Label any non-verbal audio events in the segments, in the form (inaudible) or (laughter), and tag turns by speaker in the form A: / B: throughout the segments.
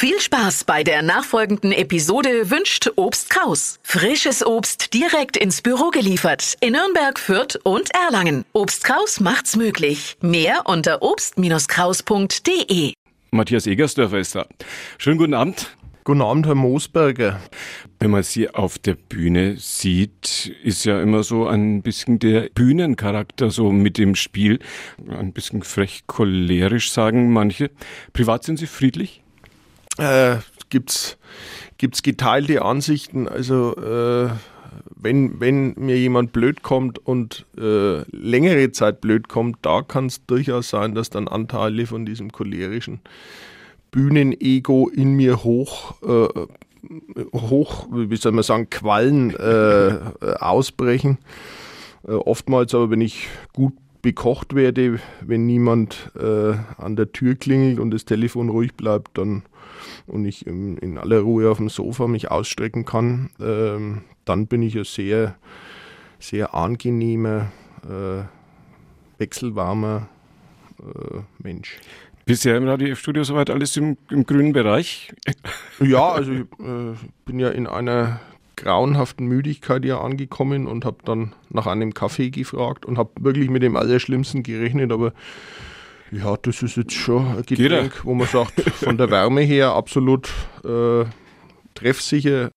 A: Viel Spaß bei der nachfolgenden Episode wünscht Obst Kraus. Frisches Obst direkt ins Büro geliefert in Nürnberg, Fürth und Erlangen. Obst Kraus macht's möglich. Mehr unter obst-kraus.de.
B: Matthias Egersdörfer ist da. Schönen guten Abend.
C: Guten Abend, Herr Moosberger.
B: Wenn man Sie auf der Bühne sieht, ist ja immer so ein bisschen der Bühnencharakter so mit dem Spiel. Ein bisschen frech cholerisch, sagen manche. Privat sind Sie friedlich?
C: Äh, gibt's, gibt's geteilte Ansichten. Also, äh, wenn, wenn mir jemand blöd kommt und äh, längere Zeit blöd kommt, da kann es durchaus sein, dass dann Anteile von diesem cholerischen Bühnenego in mir hoch, äh, hoch, wie soll man sagen, Quallen äh, ausbrechen. Äh, oftmals aber, wenn ich gut bekocht werde, wenn niemand äh, an der Tür klingelt und das Telefon ruhig bleibt, dann und ich in, in aller Ruhe auf dem Sofa mich ausstrecken kann, ähm, dann bin ich ein sehr, sehr angenehmer, äh, wechselwarmer äh, Mensch.
B: Bisher im Radio F-Studio soweit alles im, im, grünen Bereich?
C: Ja, also ich äh, bin ja in einer grauenhaften Müdigkeit hier angekommen und habe dann nach einem Kaffee gefragt und habe wirklich mit dem Allerschlimmsten gerechnet, aber ja, das ist jetzt schon ein Getränk, wo man sagt, von der Wärme her absolut äh, treffsicher.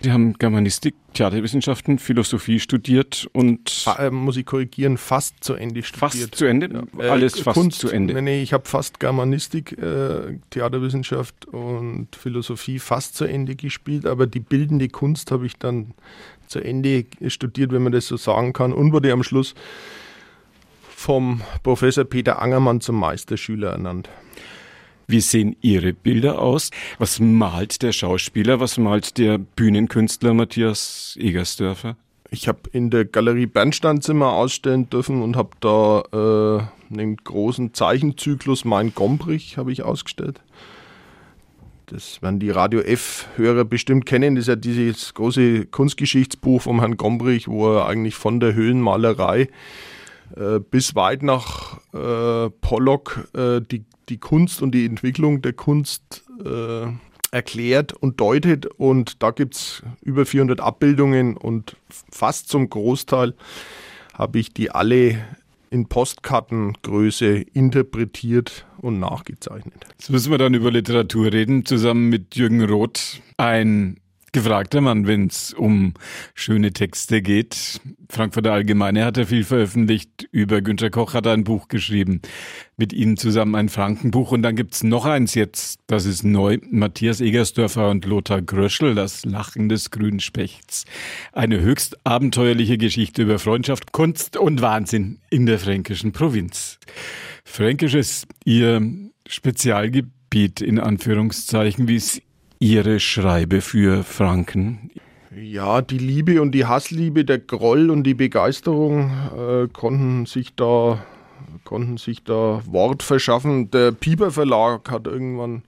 B: Sie haben Germanistik, Theaterwissenschaften, Philosophie studiert und.
C: Äh, muss ich korrigieren, fast zu Ende studiert.
B: Fast zu Ende? Ja. Äh, Alles fast Kunst, zu Ende.
C: Nee, nee ich habe fast Germanistik, äh, Theaterwissenschaft und Philosophie fast zu Ende gespielt, aber die bildende Kunst habe ich dann zu Ende studiert, wenn man das so sagen kann, und wurde am Schluss vom Professor Peter Angermann zum Meisterschüler ernannt.
B: Wie sehen Ihre Bilder aus? Was malt der Schauspieler? Was malt der Bühnenkünstler Matthias Egersdörfer?
C: Ich habe in der Galerie Bernsteinzimmer ausstellen dürfen und habe da äh, einen großen Zeichenzyklus Mein Gombrich habe ich ausgestellt. Das werden die Radio F-Hörer bestimmt kennen. Das ist ja dieses große Kunstgeschichtsbuch vom Herrn Gombrich, wo er eigentlich von der Höhlenmalerei äh, bis weit nach äh, Pollock äh, die die Kunst und die Entwicklung der Kunst äh, erklärt und deutet. Und da gibt es über 400 Abbildungen und fast zum Großteil habe ich die alle in Postkartengröße interpretiert und nachgezeichnet.
B: Jetzt müssen wir dann über Literatur reden, zusammen mit Jürgen Roth. Ein gefragter Mann, wenn es um schöne Texte geht. Frankfurter Allgemeine hat er viel veröffentlicht. Über Günter Koch hat er ein Buch geschrieben. Mit Ihnen zusammen ein Frankenbuch. Und dann gibt's noch eins jetzt, das ist neu. Matthias Egersdörfer und Lothar Gröschel, das Lachen des grünen Spechts. Eine höchst abenteuerliche Geschichte über Freundschaft, Kunst und Wahnsinn in der fränkischen Provinz. Fränkisch ist Ihr Spezialgebiet in Anführungszeichen. Wie es Ihre Schreibe für Franken?
C: Ja, die Liebe und die Hassliebe, der Groll und die Begeisterung äh, konnten sich da konnten sich da Wort verschaffen. Der Pieper Verlag hat irgendwann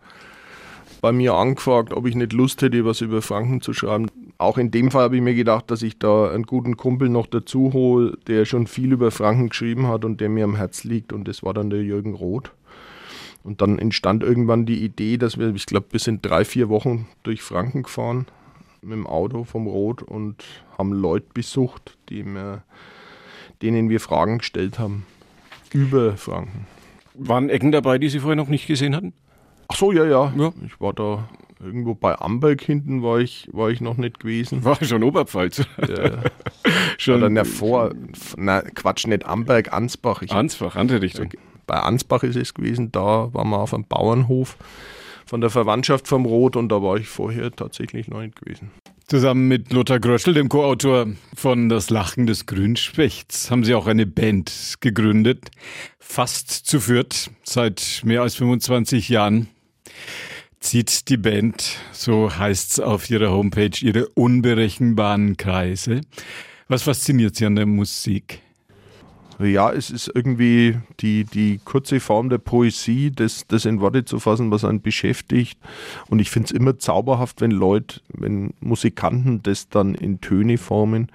C: bei mir angefragt, ob ich nicht Lust hätte, was über Franken zu schreiben. Auch in dem Fall habe ich mir gedacht, dass ich da einen guten Kumpel noch dazu hole, der schon viel über Franken geschrieben hat und der mir am Herz liegt. Und das war dann der Jürgen Roth. Und dann entstand irgendwann die Idee, dass wir, ich glaube, wir sind drei, vier Wochen durch Franken gefahren mit dem Auto vom Rot und haben Leute besucht, die wir, denen wir Fragen gestellt haben über Franken.
B: Waren Ecken dabei, die Sie vorher noch nicht gesehen hatten?
C: Ach so, ja, ja. ja. Ich war da irgendwo bei Amberg hinten, war ich, war ich noch nicht gewesen.
B: War schon Oberpfalz. Ja. (laughs)
C: schon. Oder ne, vor, na, Quatsch, nicht Amberg, Ansbach.
B: Ich, Ansbach, andere Richtung. Okay
C: bei Ansbach ist es gewesen, da waren wir auf einem Bauernhof von der Verwandtschaft vom Rot und da war ich vorher tatsächlich noch nicht gewesen.
B: Zusammen mit Lothar Gröschel, dem Co-Autor von Das Lachen des Grünspechts, haben Sie auch eine Band gegründet. Fast zu viert, seit mehr als 25 Jahren zieht die Band, so heißt es auf ihrer Homepage, ihre unberechenbaren Kreise. Was fasziniert Sie an der Musik?
C: Ja, es ist irgendwie die, die kurze Form der Poesie, das, das in Worte zu fassen, was einen beschäftigt. Und ich finde es immer zauberhaft, wenn Leute, wenn Musikanten das dann in Töne formen.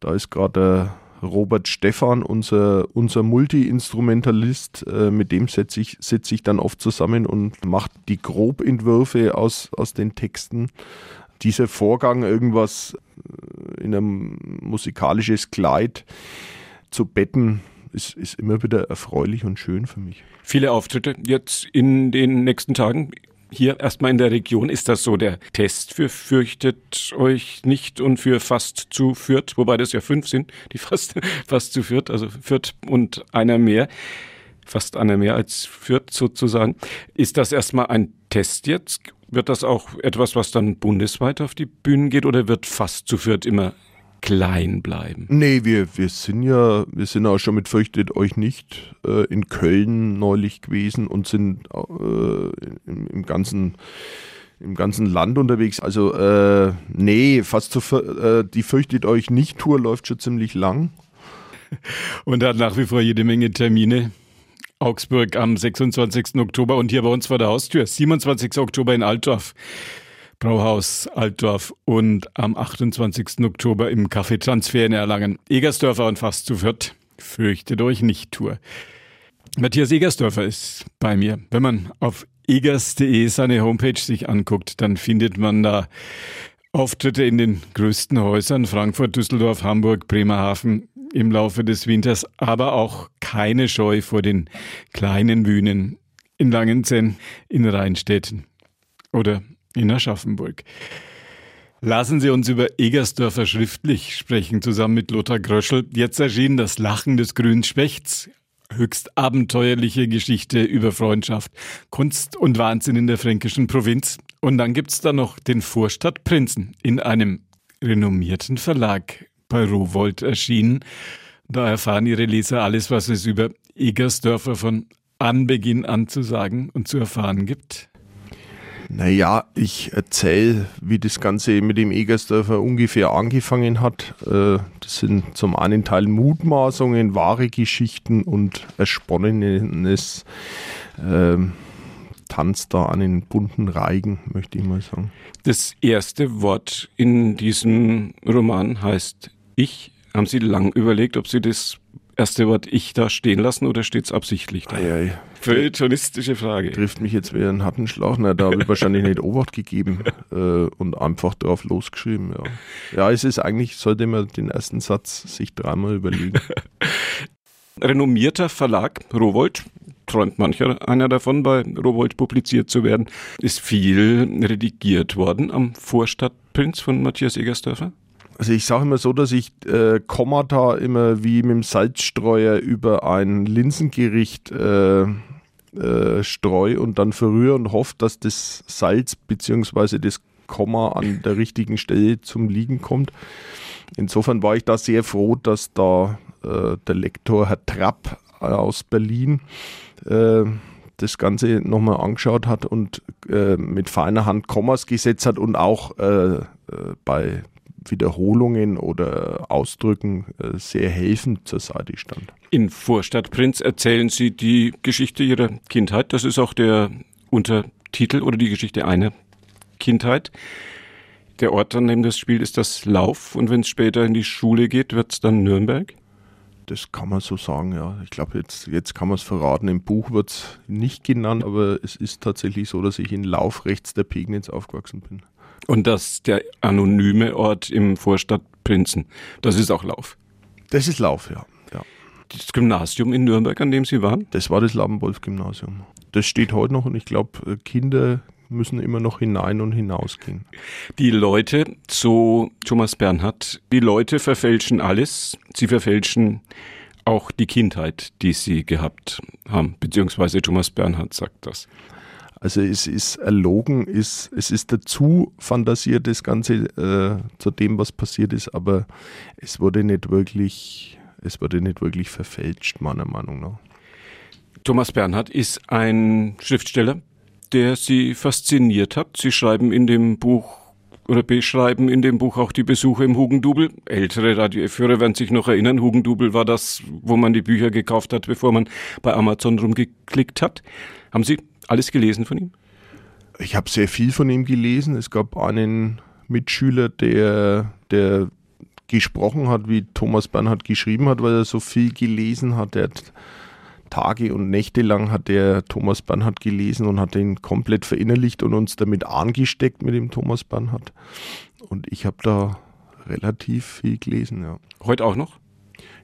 C: Da ist gerade Robert Stephan, unser, unser Multi-Instrumentalist, äh, mit dem setze ich, setz ich dann oft zusammen und mache die Grobentwürfe aus, aus den Texten. Dieser Vorgang, irgendwas äh, in ein musikalisches Kleid zu betten, ist, ist immer wieder erfreulich und schön für mich.
B: Viele Auftritte jetzt in den nächsten Tagen hier erstmal in der Region ist das so der Test für fürchtet euch nicht und für fast zu Fürth, wobei das ja fünf sind, die (laughs) fast, fast zu Fürth, also Fürth und einer mehr, fast einer mehr als Fürth sozusagen. Ist das erstmal ein Test jetzt? Wird das auch etwas, was dann bundesweit auf die Bühnen geht oder wird fast zu Fürth immer klein bleiben.
C: Nee, wir, wir sind ja, wir sind auch schon mit Fürchtet euch nicht äh, in Köln neulich gewesen und sind äh, im, im, ganzen im ganzen Land unterwegs. Also äh, nee, fast zu äh, die Fürchtet euch nicht Tour läuft schon ziemlich lang. (laughs)
B: Und hat nach wie vor jede Menge Termine. Augsburg am 26. Oktober und hier bei uns vor der Haustür, 27. Oktober in Altdorf. Brauhaus Altdorf und am 28. Oktober im Café Transfer in Erlangen. Egersdörfer und fast zu viert. Fürchtet euch nicht Tour. Matthias Egersdörfer ist bei mir. Wenn man auf egers.de seine Homepage sich anguckt, dann findet man da Auftritte in den größten Häusern, Frankfurt, Düsseldorf, Hamburg, Bremerhaven im Laufe des Winters, aber auch keine Scheu vor den kleinen Bühnen in Langenzenn, in Rheinstädten oder in Aschaffenburg. Lassen Sie uns über Egersdörfer schriftlich sprechen, zusammen mit Lothar Gröschel. Jetzt erschien das Lachen des grünen Spechts. Höchst abenteuerliche Geschichte über Freundschaft, Kunst und Wahnsinn in der fränkischen Provinz. Und dann gibt's da noch den Vorstadtprinzen in einem renommierten Verlag bei Rowold erschienen. Da erfahren Ihre Leser alles, was es über Egersdörfer von Anbeginn an zu sagen und zu erfahren gibt.
C: Naja, ich erzähle, wie das Ganze mit dem Egersdörfer ungefähr angefangen hat. Äh, das sind zum einen Teil Mutmaßungen, wahre Geschichten und ersponnenes äh, Tanz da an den bunten Reigen, möchte ich mal sagen.
B: Das erste Wort in diesem Roman heißt Ich. Haben Sie lang überlegt, ob Sie das erste Wort Ich da stehen lassen oder steht es absichtlich da?
C: Ei.
B: Feuilletonistische Frage.
C: Trifft mich jetzt wie ein Hattenschlag. Na, da habe ich (laughs) wahrscheinlich nicht Obacht gegeben äh, und einfach drauf losgeschrieben. Ja. ja, es ist eigentlich, sollte man den ersten Satz sich dreimal überlegen. (laughs)
B: Renommierter Verlag, Rowold, träumt mancher einer davon, bei Rowold publiziert zu werden. Ist viel redigiert worden am Vorstadtprinz von Matthias Egersdörfer?
C: Also ich sage immer so, dass ich äh, Kommata immer wie mit dem Salzstreuer über ein Linsengericht äh, äh, streue und dann verrühre und hoffe, dass das Salz bzw. das Komma an der richtigen Stelle zum Liegen kommt. Insofern war ich da sehr froh, dass da äh, der Lektor Herr Trapp aus Berlin äh, das Ganze nochmal angeschaut hat und äh, mit feiner Hand Kommas gesetzt hat und auch äh, äh, bei Wiederholungen oder Ausdrücken äh, sehr helfend zur Seite stand.
B: In Vorstadt Prinz erzählen Sie die Geschichte Ihrer Kindheit. Das ist auch der Untertitel oder die Geschichte einer Kindheit. Der Ort, an dem das spielt, ist das Lauf. Und wenn es später in die Schule geht, wird es dann Nürnberg?
C: Das kann man so sagen, ja. Ich glaube, jetzt, jetzt kann man es verraten. Im Buch wird es nicht genannt, aber es ist tatsächlich so, dass ich in Lauf rechts der Pegnitz aufgewachsen bin.
B: Und das der anonyme Ort im Vorstadt Prinzen. Das ist auch Lauf.
C: Das ist Lauf, ja. ja.
B: Das Gymnasium in Nürnberg, an dem Sie waren?
C: Das war das Labenwolf-Gymnasium. Das steht heute noch und ich glaube, Kinder müssen immer noch hinein und hinausgehen.
B: Die Leute, so Thomas Bernhard, die Leute verfälschen alles. Sie verfälschen auch die Kindheit, die sie gehabt haben, beziehungsweise Thomas Bernhard sagt das.
C: Also es ist erlogen, ist, es ist dazu fantasiert, das Ganze äh, zu dem, was passiert ist, aber es wurde nicht wirklich, es wurde nicht wirklich verfälscht, meiner Meinung nach.
B: Thomas Bernhard ist ein Schriftsteller, der Sie fasziniert hat. Sie schreiben in dem Buch oder beschreiben in dem Buch auch die Besuche im Hugendubel. Ältere Radioführer werden sich noch erinnern, Hugendubel war das, wo man die Bücher gekauft hat, bevor man bei Amazon rumgeklickt hat. Haben Sie alles gelesen von ihm?
C: Ich habe sehr viel von ihm gelesen. Es gab einen Mitschüler, der, der gesprochen hat, wie Thomas Bernhard geschrieben hat, weil er so viel gelesen hat. Er hat Tage und Nächte lang hat er Thomas Bernhard gelesen und hat ihn komplett verinnerlicht und uns damit angesteckt mit dem Thomas Bernhard. Und ich habe da relativ viel gelesen, ja.
D: Heute auch noch?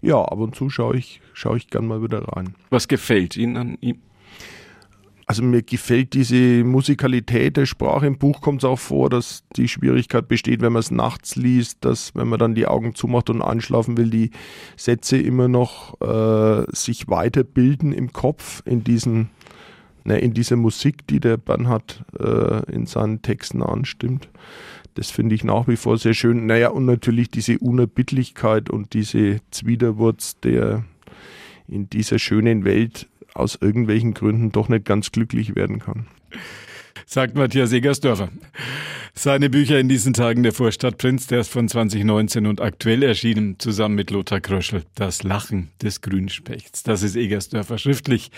C: Ja, ab und zu schaue ich, schaue ich gern mal wieder rein.
D: Was gefällt Ihnen an ihm?
C: Also mir gefällt diese Musikalität der Sprache. Im Buch kommt es auch vor, dass die Schwierigkeit besteht, wenn man es nachts liest, dass wenn man dann die Augen zumacht und anschlafen will, die Sätze immer noch äh, sich weiterbilden im Kopf in diesen ne, in dieser Musik, die der Bernhard äh, in seinen Texten anstimmt. Das finde ich nach wie vor sehr schön. Naja, und natürlich diese Unerbittlichkeit und diese Zwiderwurz, der in dieser schönen Welt aus irgendwelchen Gründen doch nicht ganz glücklich werden kann.
B: Sagt Matthias Egersdörfer. Seine Bücher in diesen Tagen der Vorstadtprinz, der ist von 2019 und aktuell erschienen, zusammen mit Lothar Kröschel. Das Lachen des Grünspechts. Das ist Egersdörfer schriftlich.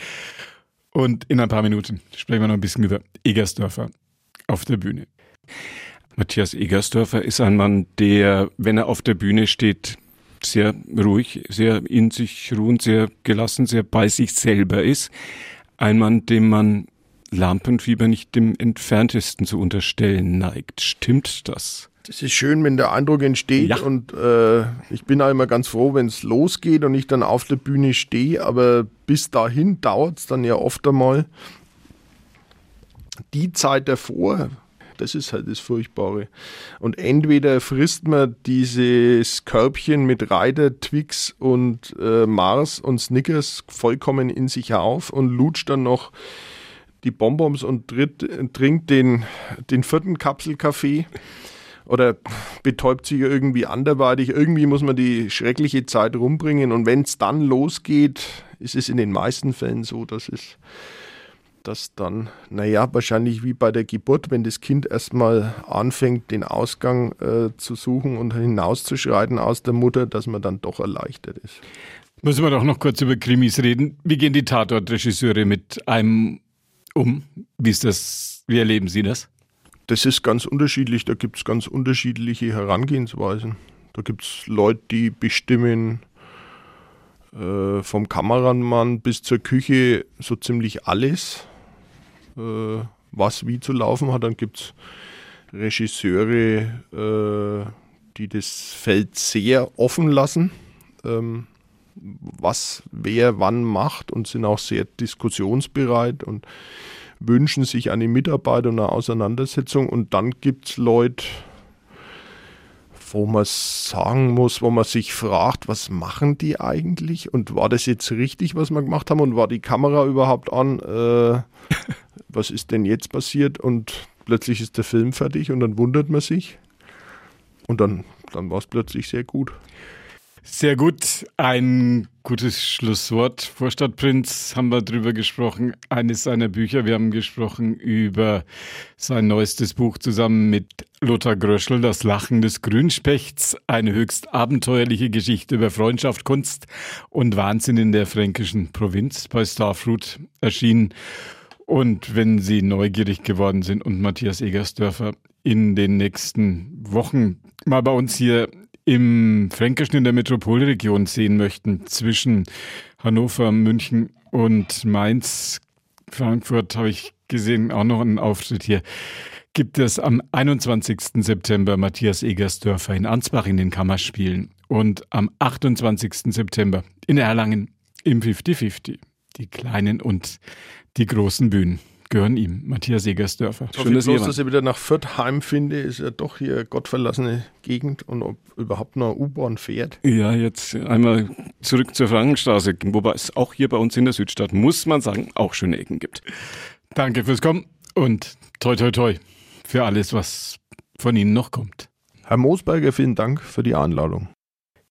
B: Und in ein paar Minuten sprechen wir noch ein bisschen über Egersdörfer auf der Bühne. Matthias Egersdörfer ist ein Mann, der, wenn er auf der Bühne steht, sehr ruhig, sehr in sich ruhend, sehr gelassen, sehr bei sich selber ist. Ein Mann, dem man Lampenfieber nicht dem entferntesten zu unterstellen neigt. Stimmt das?
C: Das ist schön, wenn der Eindruck entsteht ja. und äh, ich bin auch immer ganz froh, wenn es losgeht und ich dann auf der Bühne stehe, aber bis dahin dauert es dann ja oft einmal. Die Zeit davor, das ist halt das Furchtbare. Und entweder frisst man dieses Körbchen mit Reiter, Twix und äh, Mars und Snickers vollkommen in sich auf und lutscht dann noch die Bonbons und tritt, trinkt den, den vierten Kapselkaffee oder betäubt sich irgendwie anderweitig. Irgendwie muss man die schreckliche Zeit rumbringen und wenn es dann losgeht, ist es in den meisten Fällen so, dass es dass dann, naja, wahrscheinlich wie bei der Geburt, wenn das Kind erstmal anfängt, den Ausgang äh, zu suchen und hinauszuschreiten aus der Mutter, dass man dann doch erleichtert ist.
B: Müssen wir doch noch kurz über Krimis reden. Wie gehen die Tatortregisseure mit einem um? Wie ist das, wie erleben Sie das?
C: Das ist ganz unterschiedlich. Da gibt es ganz unterschiedliche Herangehensweisen. Da gibt es Leute, die bestimmen, äh, vom Kameramann bis zur Küche so ziemlich alles äh, was wie zu laufen hat. Dann gibt es Regisseure, äh, die das Feld sehr offen lassen, ähm, was wer wann macht und sind auch sehr diskussionsbereit und wünschen sich eine Mitarbeit und eine Auseinandersetzung. Und dann gibt es Leute, wo man sagen muss, wo man sich fragt, was machen die eigentlich und war das jetzt richtig, was wir gemacht haben und war die Kamera überhaupt an? Äh, (laughs) was ist denn jetzt passiert? Und plötzlich ist der Film fertig und dann wundert man sich. Und dann, dann war es plötzlich sehr gut.
B: Sehr gut. Ein gutes Schlusswort. Vorstadtprinz haben wir drüber gesprochen. Eines seiner Bücher. Wir haben gesprochen über sein neuestes Buch zusammen mit Lothar Gröschel, Das Lachen des Grünspechts. Eine höchst abenteuerliche Geschichte über Freundschaft, Kunst und Wahnsinn in der fränkischen Provinz bei Starfruit erschienen. Und wenn Sie neugierig geworden sind und Matthias Egersdörfer in den nächsten Wochen mal bei uns hier im Fränkischen in der Metropolregion sehen möchten, zwischen Hannover, München und Mainz, Frankfurt, habe ich gesehen, auch noch einen Auftritt hier, gibt es am 21. September Matthias Egersdörfer in Ansbach in den Kammerspielen und am 28. September in Erlangen im 50-50. Die kleinen und die großen Bühnen gehören ihm, Matthias Egersdörfer.
C: Schön, dass, bloß, dass ich wieder nach Fürth heimfinde, ist ja doch hier gottverlassene Gegend und ob überhaupt noch U-Bahn fährt.
D: Ja, jetzt einmal zurück zur Frankenstraße, wobei es auch hier bei uns in der Südstadt, muss man sagen, auch schöne Ecken gibt.
B: Danke fürs Kommen und toi toi toi für alles, was von Ihnen noch kommt.
C: Herr Moosberger, vielen Dank für die Einladung.